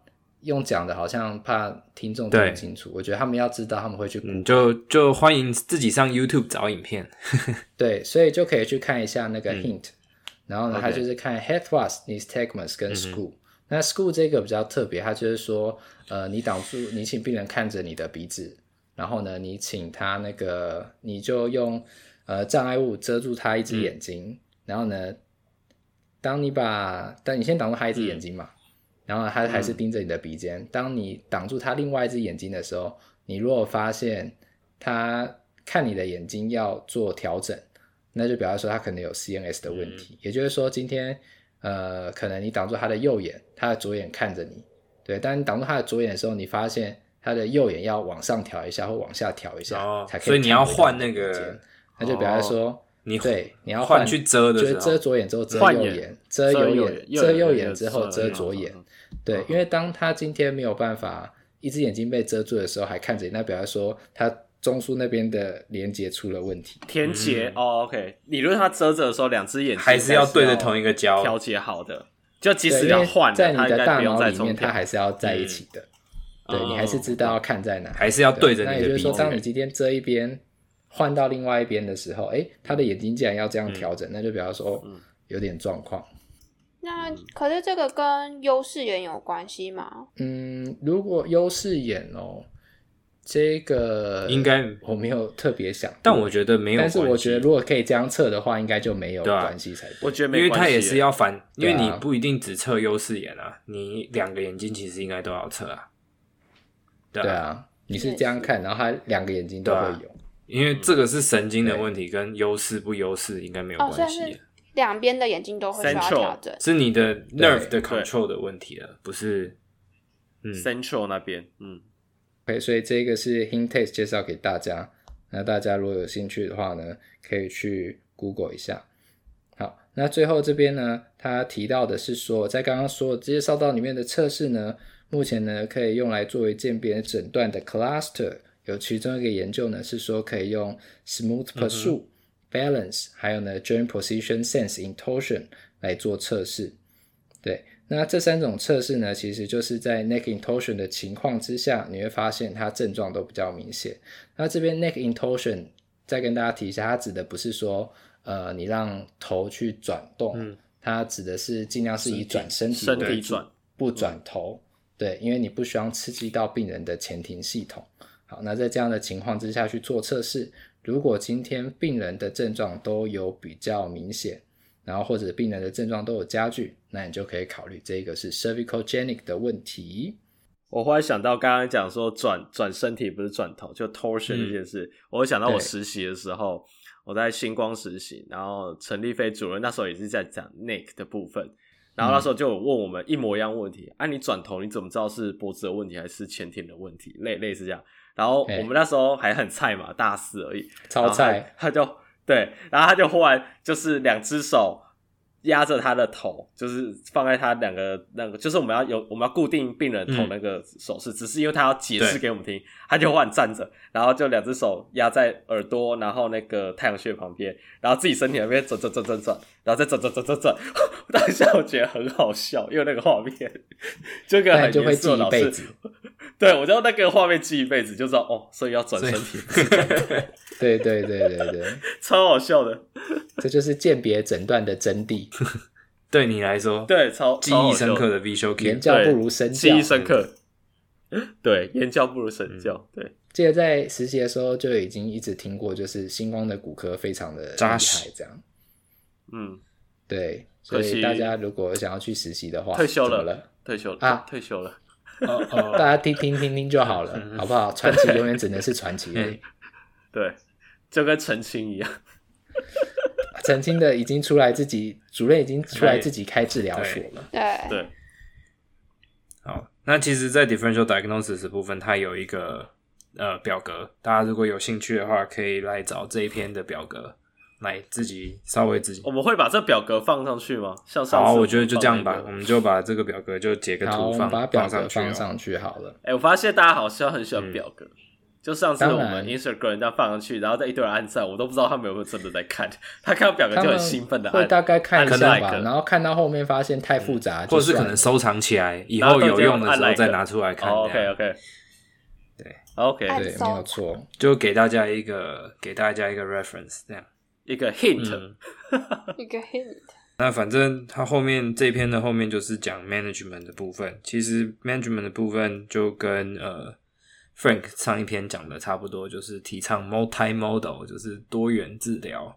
嗯用讲的，好像怕听众听不清楚。我觉得他们要知道，他们会去。嗯，就就欢迎自己上 YouTube 找影片。(laughs) 对，所以就可以去看一下那个 hint，然后呢，他就是看 head thrust、nystagmus 跟 school。那 school 这个比较特别，它就是说，呃，你挡住，你请病人看着你的鼻子，然后呢，你请他那个，你就用呃障碍物遮住他一只眼睛，然后呢，当你把，但你先挡住他一只眼睛嘛。然后他还是盯着你的鼻尖。嗯、当你挡住他另外一只眼睛的时候，你如果发现他看你的眼睛要做调整，那就表示说他可能有 CNS 的问题。嗯、也就是说，今天呃，可能你挡住他的右眼，他的左眼看着你，对，当你挡住他的左眼的时候，你发现他的右眼要往上调一下或往下调一下，哦、才可以。所以你要换那个，那就表示说。哦你对，你要换去遮的时候，就是遮左眼之后遮右眼，遮右眼，遮右眼之后遮左眼。对，因为当他今天没有办法，一只眼睛被遮住的时候还看着你，那表示说他中枢那边的连接出了问题。连接哦，OK。理论他遮着的时候，两只眼睛还是要对着同一个焦调节好的。就即使要换，在你的大脑里面，它还是要在一起的。对，你还是知道要看在哪，还是要对着。那也就是说，当你今天遮一边。换到另外一边的时候，哎，他的眼睛竟然要这样调整，嗯、那就比方说有点状况。那可是这个跟优势眼有关系吗？嗯，如果优势眼哦，这个应该我没有特别想，但我觉得没有关系。但是我觉得如果可以这样测的话，应该就没有关系才我觉得没关系，因为它也是要反，因为你不一定只测优势眼啊，你两个眼睛其实应该都要测啊。对啊，你是这样看，然后他两个眼睛都会有。因为这个是神经的问题，跟优势不优势应该没有关系。哦，两边的眼睛都会需要调整，是你的 nerve 的 control 的问题了，不是嗯 central 那边。嗯，OK，所以这个是 Hintaste 介绍给大家。那大家如果有兴趣的话呢，可以去 Google 一下。好，那最后这边呢，他提到的是说，在刚刚说的介绍到里面的测试呢，目前呢可以用来作为鉴别诊断的 cluster。有其中一个研究呢，是说可以用 smooth pursuit、嗯、balance，还有呢 joint position sense in torsion 来做测试。对，那这三种测试呢，其实就是在 neck in torsion 的情况之下，你会发现它症状都比较明显。那这边 neck in torsion 再跟大家提一下，它指的不是说呃你让头去转动，嗯、它指的是尽量是以转身体身体转，不转头。对，因为你不需要刺激到病人的前庭系统。好，那在这样的情况之下去做测试，如果今天病人的症状都有比较明显，然后或者病人的症状都有加剧，那你就可以考虑这个是 cervicogenic 的问题。我忽然想到刚刚讲说转转身体不是转头，就 torsion 这件事，嗯、我想到我实习的时候，我在星光实习，然后陈立飞主任那时候也是在讲 neck 的部分，然后那时候就有问我们一模一样问题，啊，你转头你怎么知道是脖子的问题还是前庭的问题？类类似这样。然后我们那时候还很菜嘛，大四而已，超菜。他就对，然后他就忽然就是两只手压着他的头，就是放在他两个那个，就是我们要有我们要固定病人头那个手势，嗯、只是因为他要解释给我们听，他就忽然站着，然后就两只手压在耳朵，然后那个太阳穴旁边，然后自己身体那边转转转转转，然后再转转转转转。当下 (laughs) 我觉得很好笑，因为那个画面 (laughs) 这个很严肃的老师。(laughs) 对，我知道那个画面记一辈子，就知道哦，所以要转身体。对对对对对，超好笑的，这就是鉴别诊断的真谛。(laughs) 对你来说，对超记忆深刻的 visual key，言教不如身教，记忆深刻。对，言教不如身教。对，记得在实习的时候就已经一直听过，就是星光的骨科非常的厉害，这样。嗯，对，所以大家如果想要去实习的话，退休了，退休了啊，退休了。哦哦，大家听听听听就好了，(laughs) 好不好？传奇永远只能是传奇。(laughs) 对，就跟澄清一样，澄清的已经出来，自己主任已经出来自己开治疗所了。对对。好，那其实，在 differential diagnosis 部分，它有一个呃表格，大家如果有兴趣的话，可以来找这一篇的表格。来自己稍微自己，我们会把这表格放上去吗？像上好，我觉得就这样吧，我们就把这个表格就截个图放，把表格放上去好了。哎，我发现大家好像很喜欢表格，就上次我们 Instagram 这样放上去，然后再一堆人按赞，我都不知道他们有没有真的在看。他看到表格就很兴奋的，会大概看一下吧，然后看到后面发现太复杂，或者是可能收藏起来，以后有用的时候再拿出来看。OK OK，对 OK 对，没有错，就给大家一个给大家一个 reference 这样。一个 hint，、嗯、一个 hint。那反正他后面这篇的后面就是讲 management 的部分。其实 management 的部分就跟呃 Frank 上一篇讲的差不多，就是提倡 multimodal，就是多元治疗。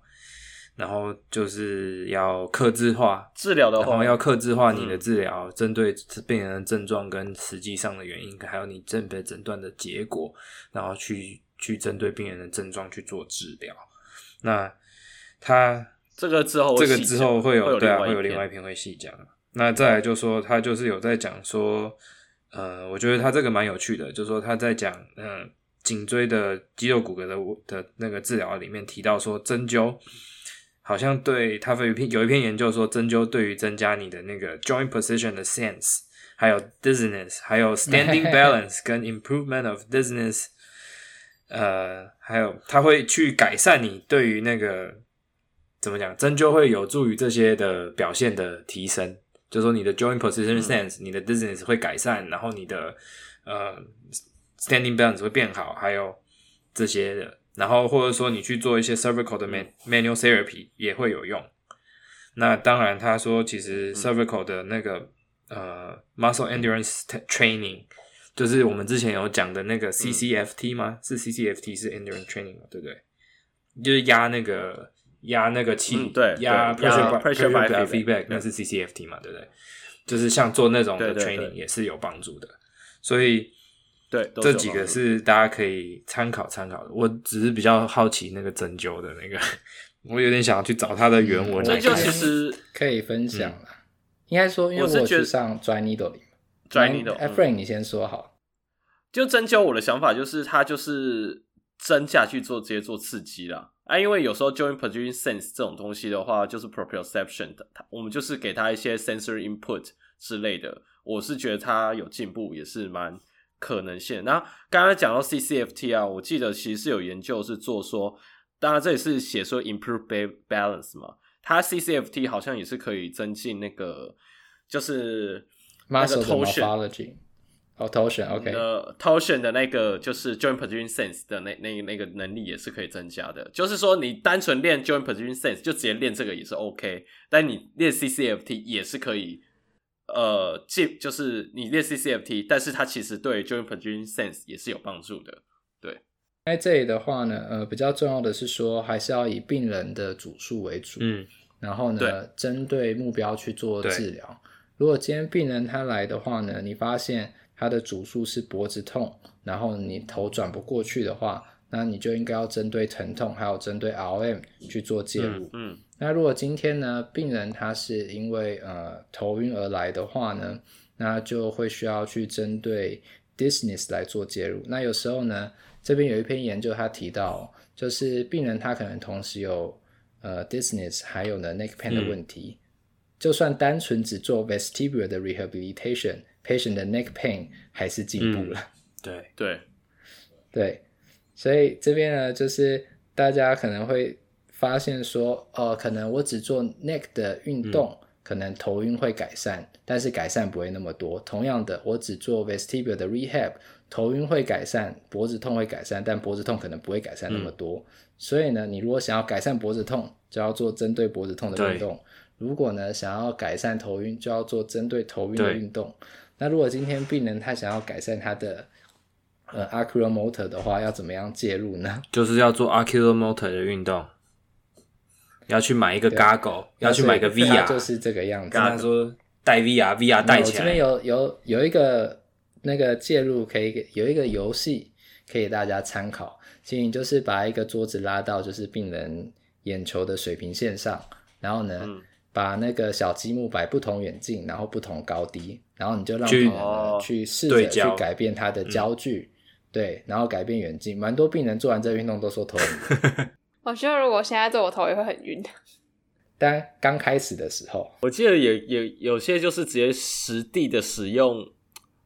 然后就是要克制化治疗的话，然后要克制化你的治疗，针、嗯、对病人的症状跟实际上的原因，还有你正被诊断的结果，然后去去针对病人的症状去做治疗。那他这个之后这个之后会有，会有对啊，会有另外一篇会细讲。那再来就说他就是有在讲说，呃，我觉得他这个蛮有趣的，就是说他在讲嗯颈椎的肌肉骨骼的的那个治疗里面提到说针灸。好像对他有一篇有一篇研究说，针灸对于增加你的那个 joint position 的 sense，还有 dizziness，还有 standing balance (laughs) 跟 improvement of dizziness，呃，还有他会去改善你对于那个怎么讲，针灸会有助于这些的表现的提升，就是说你的 joint position sense，、嗯、你的 dizziness 会改善，然后你的呃 standing balance 会变好，还有这些的。然后或者说你去做一些 cervical 的 man manual therapy 也会有用。那当然，他说其实 cervical 的那个、嗯、呃 muscle endurance training 就是我们之前有讲的那个 CCFT 吗？嗯、是 CCFT 是 endurance training 吗？对不对？就是压那个压那个气，嗯、对，压 pressure pressure by feedback，那是 CCFT 嘛？对不对？就是像做那种的 training 也是有帮助的，所以。对，这几个是大家可以参考参考的。我只是比较好奇那个针灸的那个，(laughs) 我有点想要去找它的原文。针灸其实可以分享了，嗯、应该说，因为我去上 dry needle，dry needle，Efrain 你先说好。就针灸，我的想法就是，它就是针下去做，直接做刺激啦。啊，因为有时候 joint position sense 这种东西的话，就是 proprioception 的，我们就是给它一些 sensory input 之类的。我是觉得它有进步，也是蛮。可能性。那刚刚讲到 CCFT 啊，我记得其实是有研究是做说，当然这里是写说 improve balance 嘛，它 CCFT 好像也是可以增进那个就是 muscle 哦 torsion OK 呃 torsion 的那个就是 joint position sense 的那那那个能力也是可以增加的。就是说你单纯练 joint position sense 就直接练这个也是 OK，但你练 CCFT 也是可以。呃，这就是你练 CCFT，但是它其实对 joint position sense 也是有帮助的。对，在这里的话呢，呃，比较重要的是说，还是要以病人的主诉为主，嗯，然后呢，对针对目标去做治疗。如果今天病人他来的话呢，你发现他的主诉是脖子痛，然后你头转不过去的话，那你就应该要针对疼痛，还有针对 RM 去做介入，嗯。嗯那如果今天呢，病人他是因为呃头晕而来的话呢，那就会需要去针对 dizziness 来做介入。那有时候呢，这边有一篇研究他提到，就是病人他可能同时有呃 dizziness 还有呢 neck pain 的问题，嗯、就算单纯只做 vestibular 的 rehabilitation，patient 的 neck pain 还是进步了。嗯、(laughs) 对对对，所以这边呢，就是大家可能会。发现说，呃，可能我只做 neck 的运动，嗯、可能头晕会改善，但是改善不会那么多。同样的，我只做 vestibular 的 rehab，头晕会改善，脖子痛会改善，但脖子痛可能不会改善那么多。嗯、所以呢，你如果想要改善脖子痛，就要做针对脖子痛的运动；如果呢，想要改善头晕，就要做针对头晕的运动。对那如果今天病人他想要改善他的呃 oculomotor 的话，要怎么样介入呢？(laughs) 就是要做 oculomotor 的运动。要去买一个 g a g g l e 要去买个 VR，就是这个样子。刚才说带 VR，VR 带起来。这边有有有一个那个介入，可以有一个游戏可以大家参考。其实你就是把一个桌子拉到就是病人眼球的水平线上，然后呢，嗯、把那个小积木摆不同远近，然后不同高低，然后你就让病人呢去试着去改变它的焦距，对，对，然后改变远近。蛮多病人做完这个运动都说头晕。(laughs) 我觉得如果现在做，我头也会很晕。(laughs) 但刚开始的时候，我记得有有有些就是直接实地的使用。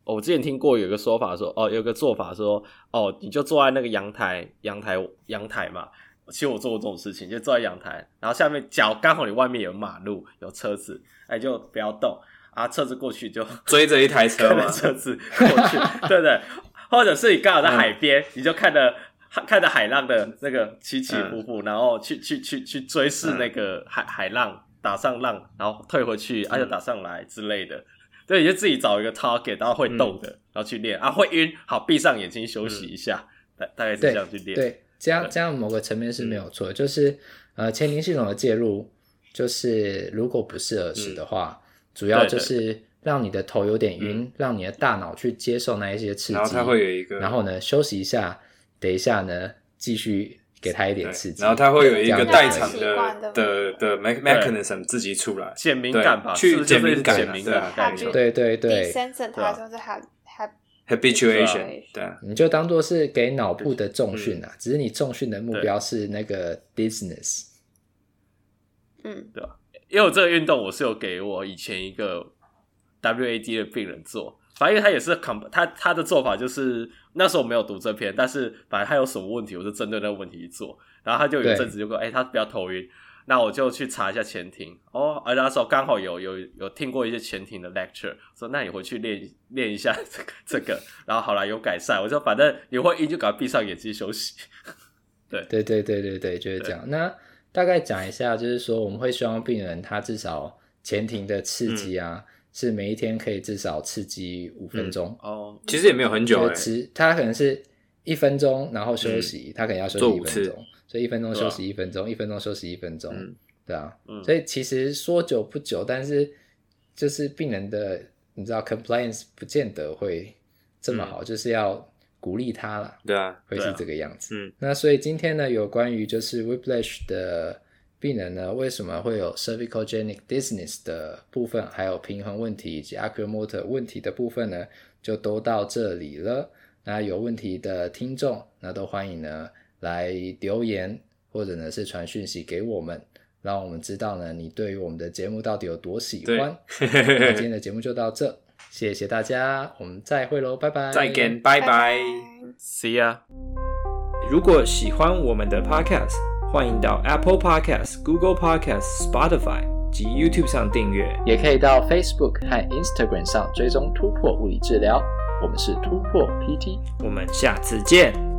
我之前听过有个说法说，哦，有个做法说，哦，你就坐在那个阳台，阳台，阳台嘛。其实我做过这种事情，就坐在阳台，然后下面脚刚好你外面有马路，有车子，哎，就不要动啊，车子过去就 (laughs) 追着一台车嘛，车子过去，(laughs) 对不对？或者是你刚好在海边，嗯、你就看着。看着海浪的那个起起伏伏，嗯、然后去去去去追视那个海、嗯、海浪打上浪，然后退回去，啊、打上来之类的。对，你就自己找一个 target，然后会动的，嗯、然后去练啊，会晕，好，闭上眼睛休息一下，大、嗯、大概是这样去练。对，这样这样某个层面是没有错，嗯、就是呃，前庭系统的介入，就是如果不是耳石的话，嗯、主要就是让你的头有点晕，嗯、让你的大脑去接受那一些刺激，然后它会有一个，然后呢休息一下。等一下呢，继续给他一点刺激，然后他会有一个代偿的的的的 mechanism 自己出来，减敏感吧，去减敏感，减敏感对，对。对对。对，desensitization 它就是 habituation，对，你就当做是给脑部的重训啊，只是你重训的目标是那个 dizziness。嗯，对吧？因为我这个运动我是有给我以前一个 WAD 的病人做。反正他也是他他的做法就是那时候我没有读这篇，但是反正他有什么问题，我就针对那个问题去做。然后他就有一阵子就说：“哎、欸，他比较头晕。”那我就去查一下前庭哦，而那时候刚好有有有听过一些前庭的 lecture，说那你回去练练一下这个这个，然后好了有改善。我说反正你会晕就赶快闭上眼睛休息。(laughs) 对对对对对对，就是这样。那大概讲一下，就是说我们会希望病人他至少前庭的刺激啊。嗯是每一天可以至少刺激五分钟哦，其实也没有很久诶，他可能是一分钟，然后休息，他可能要休息一分钟，所以一分钟休息一分钟，一分钟休息一分钟，对啊，所以其实说久不久，但是就是病人的你知道 compliance 不见得会这么好，就是要鼓励他了，对啊，会是这个样子。嗯，那所以今天呢，有关于就是 whiplash 的。病人呢，为什么会有 cervicogenic dizziness 的部分，还有平衡问题以及 oculomotor 问题的部分呢，就都到这里了。那有问题的听众，那都欢迎呢来留言，或者呢是传讯息给我们，让我们知道呢你对于我们的节目到底有多喜欢。那今天的节目就到这，谢谢大家，我们再会喽，拜拜，再见，拜拜，See ya。如果喜欢我们的 Podcast。欢迎到 Apple Podcasts、Google Podcasts、Spotify 及 YouTube 上订阅，也可以到 Facebook 和 Instagram 上追踪突破物理治疗。我们是突破 PT，我们下次见。